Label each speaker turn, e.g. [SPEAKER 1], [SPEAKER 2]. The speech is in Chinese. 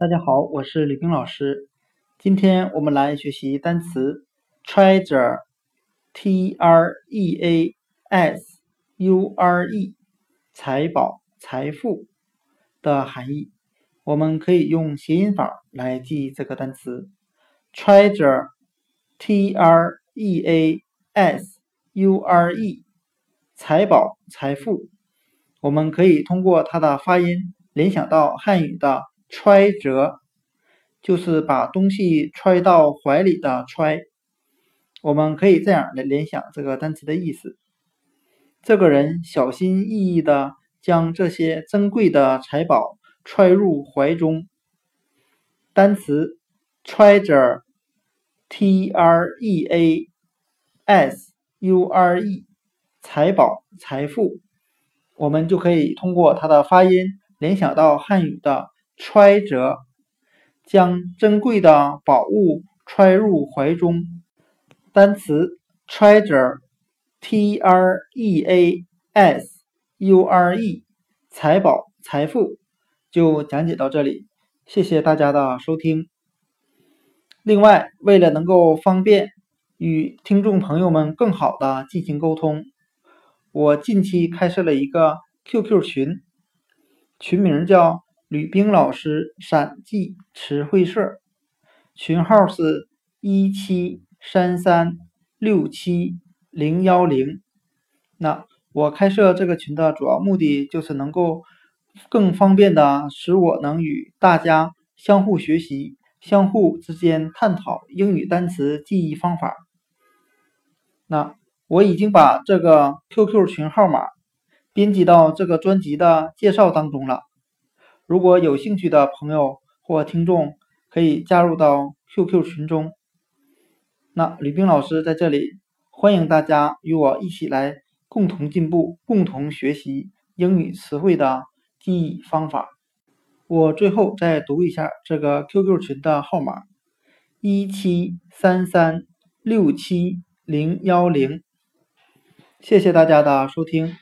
[SPEAKER 1] 大家好，我是李冰老师。今天我们来学习单词 treasure，t r e a s u r e，财宝、财富的含义。我们可以用谐音法来记这个单词 treasure，t r e a s u r e，财宝、财富。我们可以通过它的发音联想到汉语的。揣着就是把东西揣到怀里的揣，我们可以这样来联想这个单词的意思：这个人小心翼翼的将这些珍贵的财宝揣入怀中。单词 treasure，t r e a s u r e，财宝、财富，我们就可以通过它的发音联想到汉语的。揣着，将珍贵的宝物揣入怀中。单词 treasure，t r e a s u r e，财宝、财富，就讲解到这里。谢谢大家的收听。另外，为了能够方便与听众朋友们更好的进行沟通，我近期开设了一个 QQ 群，群名叫。吕冰老师闪记词汇社群号是一七三三六七零幺零。那我开设这个群的主要目的就是能够更方便的使我能与大家相互学习、相互之间探讨英语单词记忆方法。那我已经把这个 QQ 群号码编辑到这个专辑的介绍当中了。如果有兴趣的朋友或听众，可以加入到 QQ 群中。那吕冰老师在这里欢迎大家与我一起来共同进步、共同学习英语词汇的记忆方法。我最后再读一下这个 QQ 群的号码：一七三三六七零幺零。谢谢大家的收听。